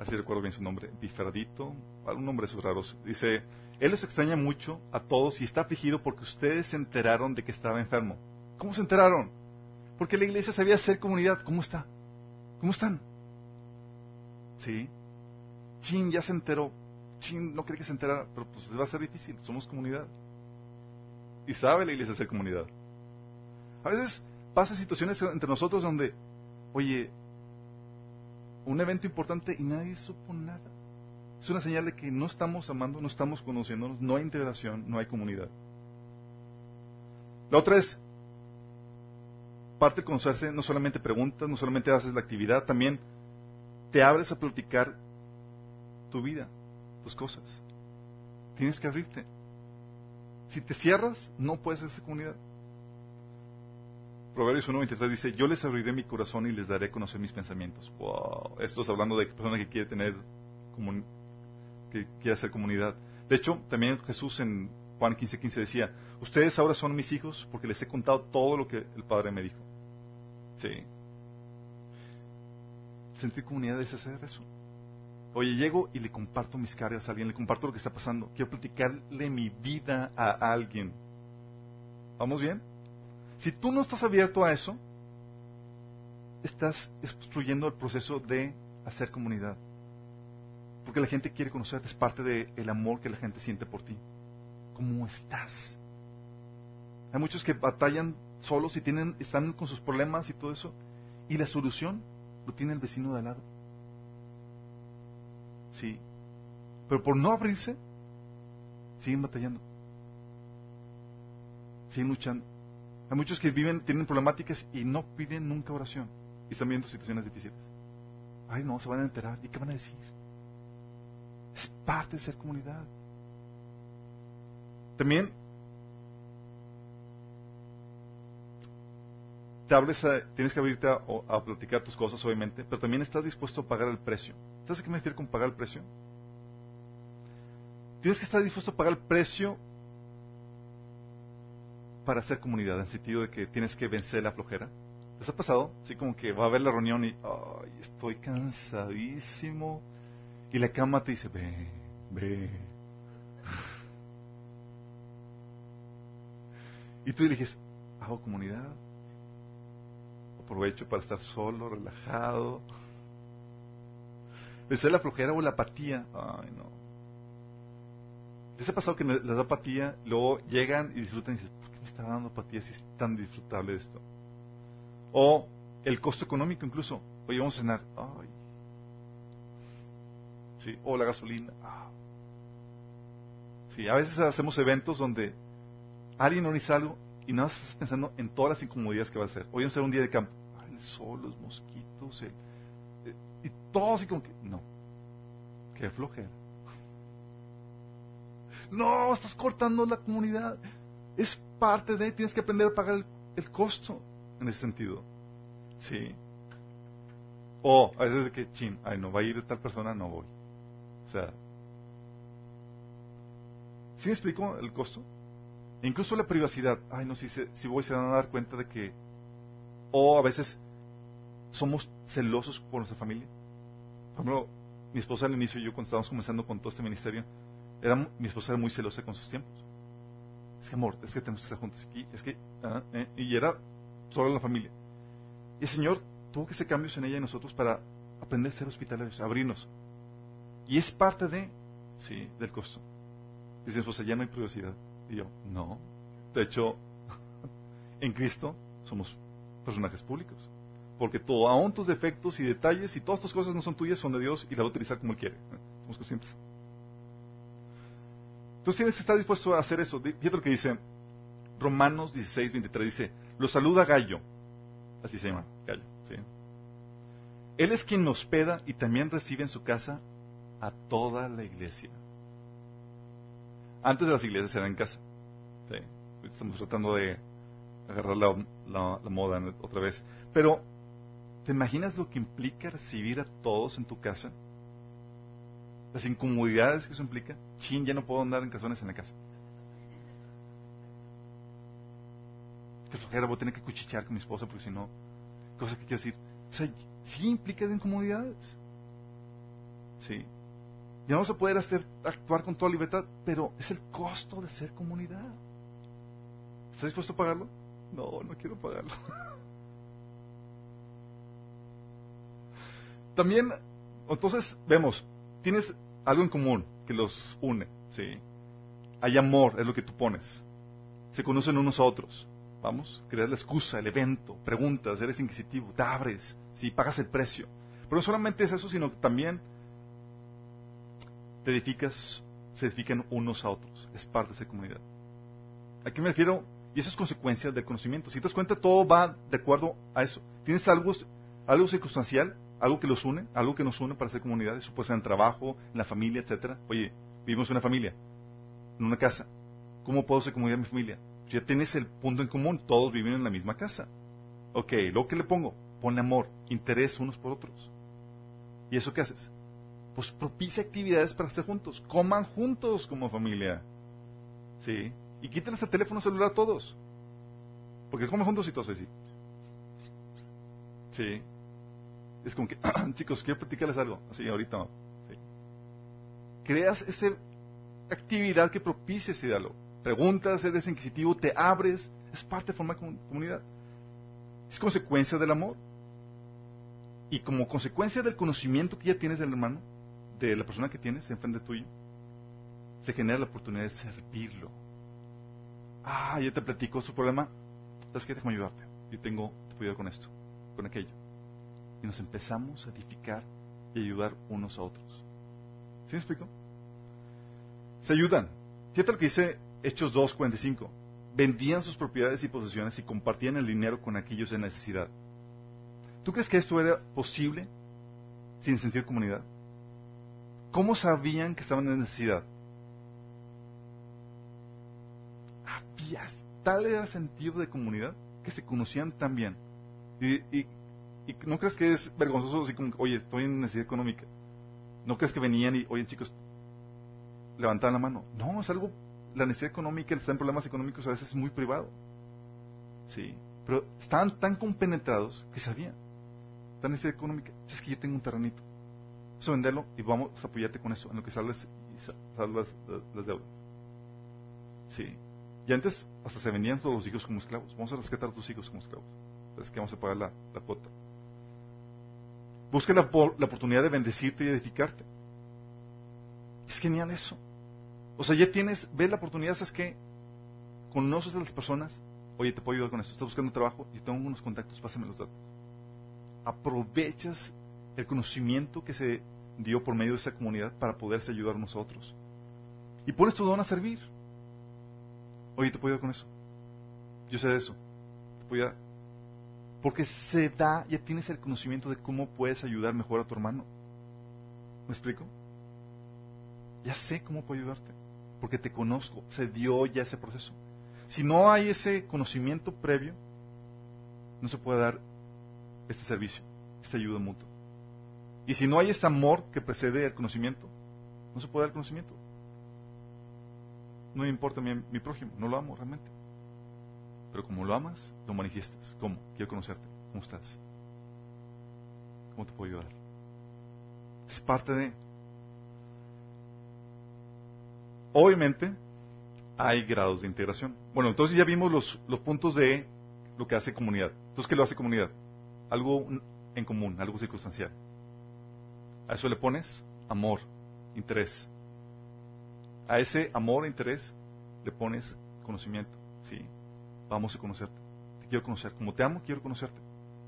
así recuerdo bien su nombre, Biferdito, un nombre de esos raros. Dice, Él los extraña mucho a todos y está afligido porque ustedes se enteraron de que estaba enfermo. ¿Cómo se enteraron? Porque la iglesia sabía hacer comunidad. ¿Cómo está? ¿Cómo están? ¿Sí? Chin, ya se enteró. Chin, no cree que se enterara, pero pues va a ser difícil. Somos comunidad. Y sabe la iglesia hacer comunidad. A veces pasa situaciones entre nosotros donde, oye, un evento importante y nadie supo nada. Es una señal de que no estamos amando, no estamos conociéndonos, no hay integración, no hay comunidad. La otra es, parte de conocerse, no solamente preguntas, no solamente haces la actividad, también te abres a platicar tu vida, tus cosas. Tienes que abrirte. Si te cierras, no puedes hacer comunidad. Proverbios 1.23 dice, yo les abriré mi corazón y les daré a conocer mis pensamientos. Wow, esto es hablando de persona que quiere tener, que quiere hacer comunidad. De hecho, también Jesús en Juan 15:15 15 decía, ustedes ahora son mis hijos porque les he contado todo lo que el Padre me dijo. Sí. Sentir comunidad es hacer eso. Oye, llego y le comparto mis cargas a alguien, le comparto lo que está pasando. Quiero platicarle mi vida a alguien. ¿Vamos bien? Si tú no estás abierto a eso, estás obstruyendo el proceso de hacer comunidad. Porque la gente quiere conocerte, es parte del amor que la gente siente por ti. ¿Cómo estás? Hay muchos que batallan solos y tienen, están con sus problemas y todo eso. Y la solución lo tiene el vecino de al lado. Sí. Pero por no abrirse, siguen batallando. Siguen luchando. Hay muchos que viven, tienen problemáticas y no piden nunca oración. Y están viendo situaciones difíciles. Ay, no, se van a enterar. ¿Y qué van a decir? Es parte de ser comunidad. También te abres tienes que abrirte a, platicar tus cosas, obviamente, pero también estás dispuesto a pagar el precio. ¿Sabes a qué me refiero con pagar el precio? Tienes que estar dispuesto a pagar el precio para hacer comunidad, en el sentido de que tienes que vencer la flojera. ¿Les ha pasado? Así como que va a haber la reunión y, ay, estoy cansadísimo. Y la cama te dice, ve, ve. Y tú dices, hago comunidad. Aprovecho para estar solo, relajado. Vencer la flojera o la apatía. Ay, no. ¿Les ha pasado que les da apatía? Luego llegan y disfrutan y dicen, ¿por qué me está dando apatía si es tan disfrutable esto? O el costo económico incluso. Oye, vamos a cenar. Ay. Sí. O la gasolina. Ah. Sí, a veces hacemos eventos donde alguien organiza algo y nada más estás pensando en todas las incomodidades que va a ser. Hoy vamos a hacer un día de campo. Ay, el sol, los mosquitos, el, eh, y todo así como que, no. Qué flojera. No, estás cortando la comunidad. Es parte de, tienes que aprender a pagar el costo en ese sentido. Sí. O a veces de que, chin, ay, no va a ir tal persona, no voy. O sea, ¿sí me explico el costo? Incluso la privacidad. Ay, no, si, si voy se van a dar cuenta de que... O a veces somos celosos por nuestra familia. Por ejemplo, mi esposa al inicio y yo cuando estábamos comenzando con todo este ministerio, era, mi esposa era muy celosa con sus tiempos. Es que amor, es que tenemos que estar juntos aquí, es que... Ah, eh, y era solo la familia. Y el Señor tuvo que hacer cambios en ella y nosotros para aprender a ser hospitalarios, abrirnos. Y es parte de, sí, del costo. Dice pues ya no hay privacidad. Y yo, no. De hecho, en Cristo somos personajes públicos. Porque todo, aún tus defectos y detalles y todas tus cosas no son tuyas, son de Dios y la va a utilizar como Él quiere. Somos conscientes. Entonces tienes que estar dispuesto a hacer eso. Fíjate lo que dice Romanos 16, 23. Dice, lo saluda Gallo. Así se llama, Gallo. ¿sí? Él es quien nos hospeda y también recibe en su casa a toda la iglesia. Antes de las iglesias era en casa. ¿sí? Estamos tratando de agarrar la, moda otra vez. Pero, ¿te imaginas lo que implica recibir a todos en tu casa? Las incomodidades que eso implica. Chin, ya no puedo andar en casones en la casa. que flojera, voy a tener que cuchichear con mi esposa porque si no, cosas que quiero decir. O sea, sí implica incomodidades. Sí. Y vamos a poder hacer, actuar con toda libertad, pero es el costo de ser comunidad. ¿Estás dispuesto a pagarlo? No, no quiero pagarlo. También, entonces, vemos, tienes algo en común que los une, ¿sí? Hay amor, es lo que tú pones. Se conocen unos a otros. Vamos, creas la excusa, el evento, preguntas, eres inquisitivo, te abres, si pagas el precio. Pero no solamente es eso, sino que también te edificas, se edifican unos a otros. Es parte de esa comunidad. ¿A qué me refiero? Y eso es consecuencia del conocimiento. Si te das cuenta, todo va de acuerdo a eso. Tienes algo, algo circunstancial, algo que los une, algo que nos une para ser comunidad. Eso puede ser trabajo, en la familia, etcétera. Oye, vivimos en una familia, en una casa. ¿Cómo puedo ser comunidad en mi familia? Ya tienes el punto en común, todos viven en la misma casa. Ok, lo que le pongo, pone amor, interés unos por otros. ¿Y eso qué haces? Pues propicia actividades para estar juntos, coman juntos como familia. Sí. Y quítenles el teléfono celular a todos. Porque comen juntos y todos así. Sí. Es como que, chicos, quiero platicarles algo. Así, ahorita. Sí. Creas esa actividad que propicia ese diálogo. Preguntas, eres inquisitivo, te abres. Es parte de formar comunidad. Es consecuencia del amor. Y como consecuencia del conocimiento que ya tienes del hermano, de la persona que tienes enfrente tuyo, se genera la oportunidad de servirlo. Ah, ya te platico su problema. ¿Sabes qué? Déjame ayudarte. Yo tengo, te puedo ayudar con esto, con aquello. Y nos empezamos a edificar y ayudar unos a otros. ¿Sí me explico? Se ayudan. Fíjate lo que dice Hechos 2.45. Vendían sus propiedades y posesiones y compartían el dinero con aquellos en necesidad. ¿Tú crees que esto era posible sin sentir comunidad? ¿Cómo sabían que estaban en necesidad? Había tal era el sentido de comunidad que se conocían tan bien. Y, no crees que es vergonzoso así como, oye, estoy en necesidad económica. No crees que venían y, oye chicos, levantaban la mano. No, es algo, la necesidad económica, el estar en problemas económicos a veces es muy privado. Sí, pero estaban tan compenetrados que sabían la necesidad económica, es que yo tengo un terrenito. Vamos a venderlo y vamos a apoyarte con eso, en lo que sales y las, deudas. Sí. Y antes hasta se vendían todos los hijos como esclavos. Vamos a rescatar a tus hijos como esclavos. Es que vamos a pagar la, la cuota. Busca la, oportunidad de bendecirte y edificarte. Es genial eso. O sea, ya tienes, ves la oportunidad, ¿sabes qué? Conoces a las personas. Oye, te puedo ayudar con esto. Estás buscando trabajo y tengo unos contactos, pásame los datos aprovechas el conocimiento que se dio por medio de esa comunidad para poderse ayudar nosotros. Y pones tu don a servir. Oye, ¿te puedo ayudar con eso? Yo sé de eso. ¿Te puedo ayudar? Porque se da, ya tienes el conocimiento de cómo puedes ayudar mejor a tu hermano. ¿Me explico? Ya sé cómo puedo ayudarte. Porque te conozco. Se dio ya ese proceso. Si no hay ese conocimiento previo, no se puede dar este servicio, esta ayuda mutua. Y si no hay este amor que precede el conocimiento, no se puede dar conocimiento. No me importa mi prójimo, no lo amo realmente. Pero como lo amas, lo manifiestas. ¿Cómo? Quiero conocerte. ¿Cómo estás? ¿Cómo te puedo ayudar? Es parte de... Obviamente, hay grados de integración. Bueno, entonces ya vimos los, los puntos de lo que hace comunidad. Entonces, ¿qué lo hace comunidad? algo en común, algo circunstancial. A eso le pones amor, interés. A ese amor interés le pones conocimiento. Sí, vamos a conocerte. Te quiero conocer. Como te amo, quiero conocerte.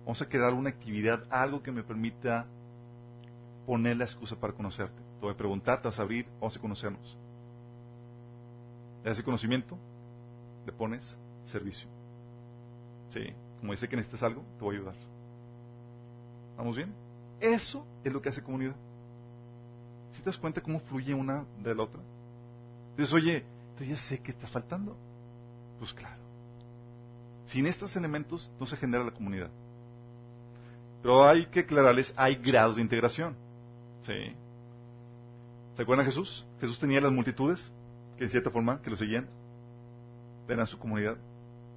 Vamos a crear una actividad, algo que me permita poner la excusa para conocerte. Te voy a preguntar, te vas a abrir, vamos a conocernos. A ese conocimiento le pones servicio. Sí, como dice que necesitas algo, te voy a ayudar. ¿Vamos bien? Eso es lo que hace comunidad. Si te das cuenta cómo fluye una de la otra? Dices, oye, tú ya sé que está faltando. Pues claro. Sin estos elementos no se genera la comunidad. Pero hay que aclararles, hay grados de integración. ¿Sí? ¿Se acuerdan de Jesús? Jesús tenía las multitudes, que de cierta forma, que lo seguían. Eran su comunidad.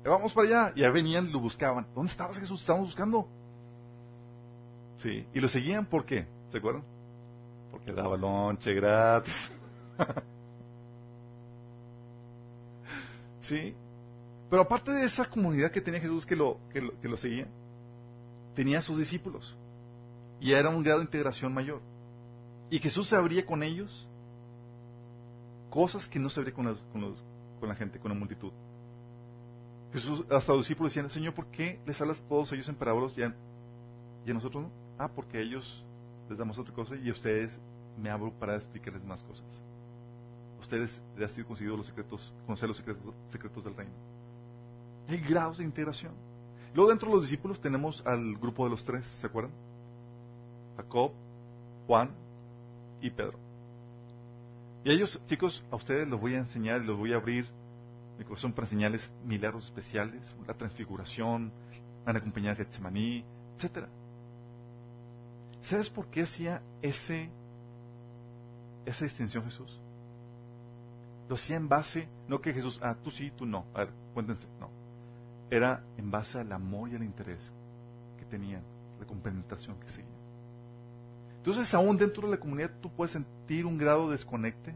Vamos para allá. Y ya venían y lo buscaban. ¿Dónde estabas Jesús? Estamos buscando. Sí, y lo seguían ¿por qué? ¿Se acuerdan? Porque daba lonche gratis. sí, pero aparte de esa comunidad que tenía Jesús que lo, que lo, que lo seguía, tenía a sus discípulos. Y era un grado de integración mayor. Y Jesús se abría con ellos cosas que no se abría con, con, con la gente, con la multitud. Jesús, hasta los discípulos decían, Señor, ¿por qué les hablas a todos ellos en parábolas y a, a nosotros no? Ah, porque ellos les damos otra cosa y a ustedes me abro para explicarles más cosas. ustedes les ha sido conseguido los secretos, conocer los secretos, secretos del reino. Hay grados de integración. Luego dentro de los discípulos tenemos al grupo de los tres, ¿se acuerdan? Jacob, Juan y Pedro. Y ellos, chicos, a ustedes los voy a enseñar y los voy a abrir mi corazón para enseñarles milagros especiales, la transfiguración, van a a Getsemaní, etcétera. ¿Sabes por qué hacía ese, esa distinción Jesús? lo hacía en base, no que Jesús, ah, tú sí, tú no, a ver, cuéntense, no. Era en base al amor y al interés que tenían, la compenetración que seguían. Entonces, aún dentro de la comunidad tú puedes sentir un grado de desconecte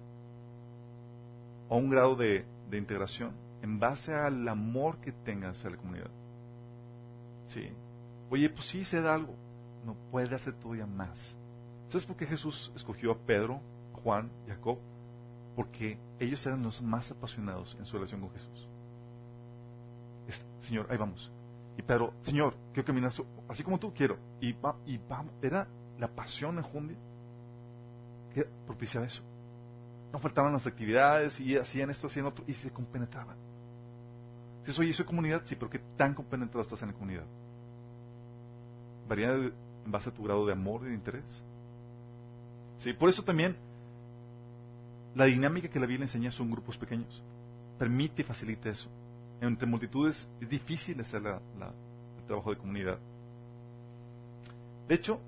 o un grado de, de integración en base al amor que tengas hacia la comunidad. Sí. Oye, pues sí, se da algo. No puede darse todavía más. ¿Sabes por qué Jesús escogió a Pedro, a Juan y a Jacob? Porque ellos eran los más apasionados en su relación con Jesús. Señor, ahí vamos. Y Pedro, Señor, quiero caminar así como tú quiero. Y, va, y vamos. Era la pasión en Jundi que propiciaba eso. No faltaban las actividades y hacían esto, hacían otro y se compenetraban. Si eso hizo comunidad, sí, pero ¿qué tan compenetrado estás en la comunidad? Varía en base a tu grado de amor y de interés. Sí, por eso también la dinámica que la Biblia enseña son grupos pequeños. Permite y facilita eso. Entre multitudes es difícil hacer el trabajo de comunidad. De hecho,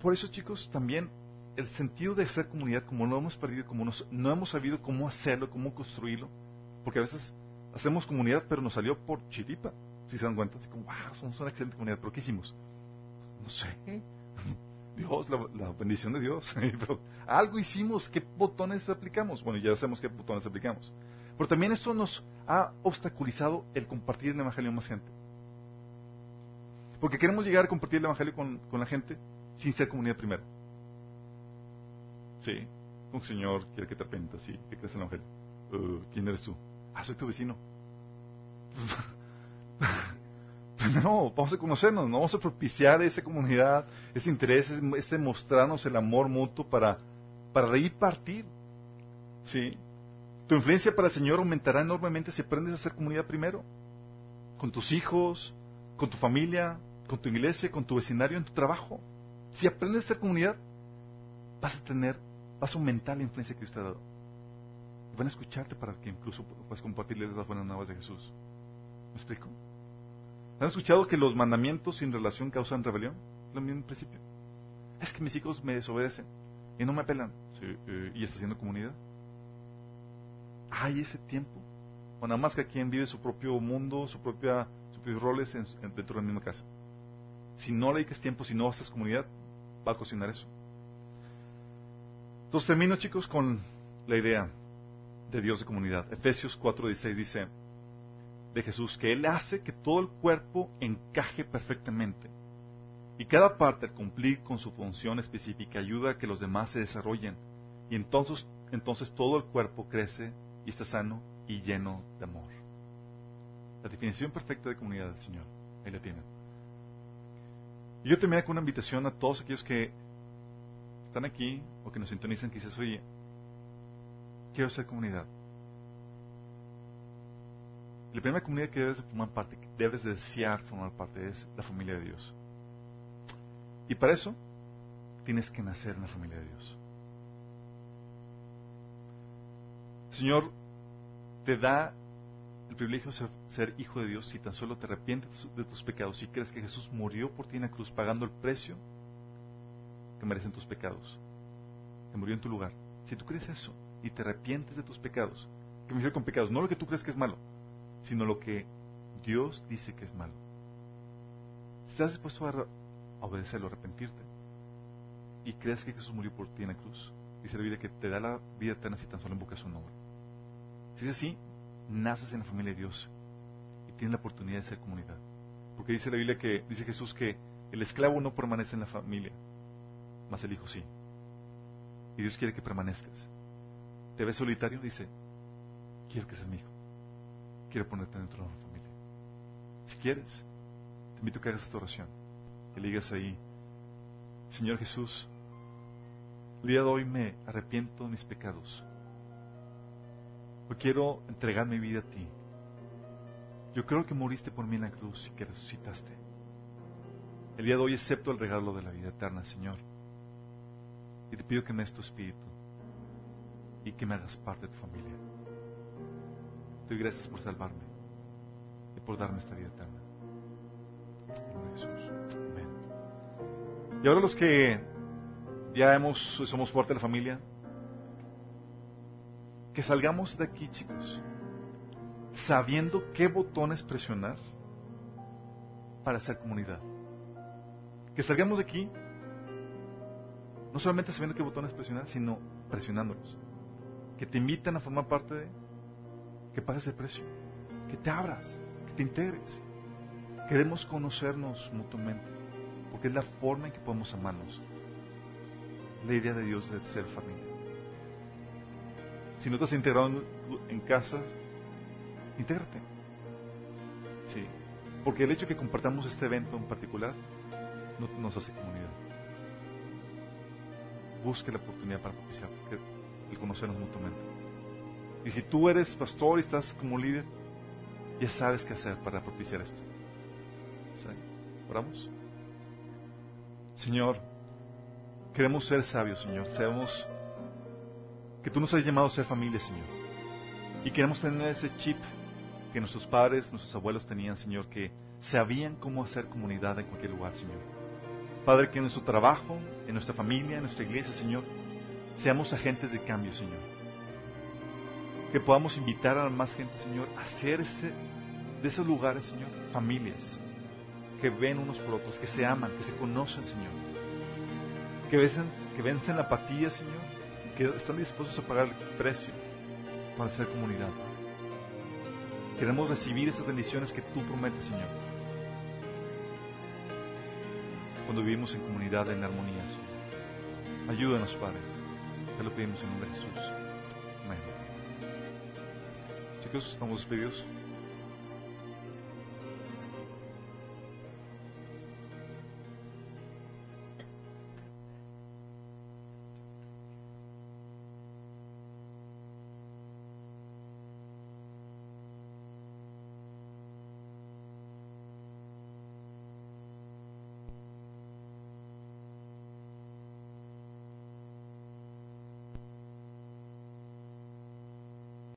por eso chicos, también el sentido de ser comunidad, como no hemos perdido, como no hemos sabido cómo hacerlo, cómo construirlo, porque a veces hacemos comunidad, pero nos salió por chiripa, si se dan cuenta, así como, wow, somos una excelente comunidad, pero ¿qué hicimos? No sé, Dios, la, bendición de Dios, algo hicimos, ¿qué botones aplicamos? Bueno, ya sabemos qué botones aplicamos. Pero también esto nos ha obstaculizado el compartir el Evangelio más gente. Porque queremos llegar a compartir el Evangelio con, con la gente sin ser comunidad primero. Sí, un Señor quiere que te arrepientas y que crees en el Evangelio. Uh, ¿Quién eres tú? Ah, soy tu vecino. Primero vamos a conocernos, ¿no? vamos a propiciar esa comunidad, ese interés, ese mostrarnos el amor mutuo para, para reír partir. ¿Sí? Tu influencia para el Señor aumentará enormemente si aprendes a hacer comunidad primero. Con tus hijos, con tu familia, con tu iglesia, con tu vecindario, en tu trabajo. Si aprendes a hacer comunidad, vas a tener, vas a aumentar la influencia que usted ha dado. Van a escucharte para que incluso puedas compartirles las buenas nuevas de Jesús. ¿Me explico? ¿Han escuchado que los mandamientos sin relación causan rebelión? Lo mismo principio. Es que mis hijos me desobedecen y no me apelan. Eh, ¿Y está haciendo comunidad? Hay ese tiempo. O nada más que quien vive su propio mundo, su propia, sus roles dentro de la misma casa. Si no le dedicas tiempo, si no haces comunidad, va a cocinar eso. Entonces termino chicos con la idea de Dios de comunidad. Efesios 4:16 dice de Jesús que Él hace que todo el cuerpo encaje perfectamente. Y cada parte al cumplir con su función específica ayuda a que los demás se desarrollen. Y entonces, entonces todo el cuerpo crece y está sano y lleno de amor. La definición perfecta de comunidad del Señor. Ahí la tienen. Y yo termino con una invitación a todos aquellos que están aquí o que nos sintonizan, que dices, oye, quiero ser comunidad. La primera comunidad que debes de formar parte, que debes desear formar parte, es la familia de Dios. Y para eso tienes que nacer en la familia de Dios. Señor te da el privilegio de ser, hijo de Dios si tan solo te arrepientes de tus pecados y crees que Jesús murió por ti en la cruz pagando el precio que merecen tus pecados, que murió en tu lugar. Si tú crees eso y te arrepientes de tus pecados, que me refiero con pecados, no lo que tú crees que es malo, sino lo que Dios dice que es malo. Si estás dispuesto a, obedecerlo, a arrepentirte, y crees que Jesús murió por ti en la cruz, dice la Biblia que te da la vida eterna si tan solo invocas su nombre. Si es así, naces en la familia de Dios y tienes la oportunidad de ser comunidad. Porque dice la Biblia que, dice Jesús que el esclavo no permanece en la familia, mas el hijo sí. Y Dios quiere que permanezcas. ¿Te ves solitario? Dice, quiero que seas mi hijo. Quiero ponerte dentro de una familia. Si quieres, te invito a que hagas esta oración. Que le digas ahí, Señor Jesús, el día de hoy me arrepiento de mis pecados. Hoy quiero entregar mi vida a ti. Yo creo que moriste por mí en la cruz y que resucitaste. El día de hoy acepto el regalo de la vida eterna, Señor. Y te pido que me des tu espíritu y que me hagas parte de tu familia. Te doy gracias por salvarme y por darme esta vida eterna. Jesús. Amén. Y ahora los que ya hemos, somos parte de la familia, que salgamos de aquí, chicos, sabiendo qué botones presionar para hacer comunidad. Que salgamos de aquí no solamente sabiendo qué botones presionar, sino presionándolos. Que te invitan a formar parte de, que pagues el precio, que te abras, que te integres. Queremos conocernos mutuamente, porque es la forma en que podemos amarnos. La idea de Dios de ser familia. Si no te has integrado en, en casas, intégrate. Sí. Porque el hecho de que compartamos este evento en particular no, nos hace comunidad. Busque la oportunidad para propiciar el conocernos mutuamente. Y si tú eres pastor y estás como líder, ya sabes qué hacer para propiciar esto. ¿Sí? ¿Oramos? Señor, queremos ser sabios, Señor. Sabemos que tú nos has llamado a ser familia, Señor. Y queremos tener ese chip que nuestros padres, nuestros abuelos tenían, Señor, que sabían cómo hacer comunidad en cualquier lugar, Señor. Padre, que en nuestro trabajo, en nuestra familia, en nuestra iglesia, Señor, seamos agentes de cambio, Señor. Que podamos invitar a más gente, Señor, a hacerse de esos lugares, Señor, familias que ven unos por otros, que se aman, que se conocen, Señor. Que vencen, que vencen la apatía, Señor, están dispuestos a pagar el precio para ser comunidad. Queremos recibir esas bendiciones que tú prometes, Señor. Cuando vivimos en comunidad, en armonía, Señor. Ayúdanos, Padre. Te lo pedimos en nombre de Jesús. Amén. Chicos, estamos despedidos.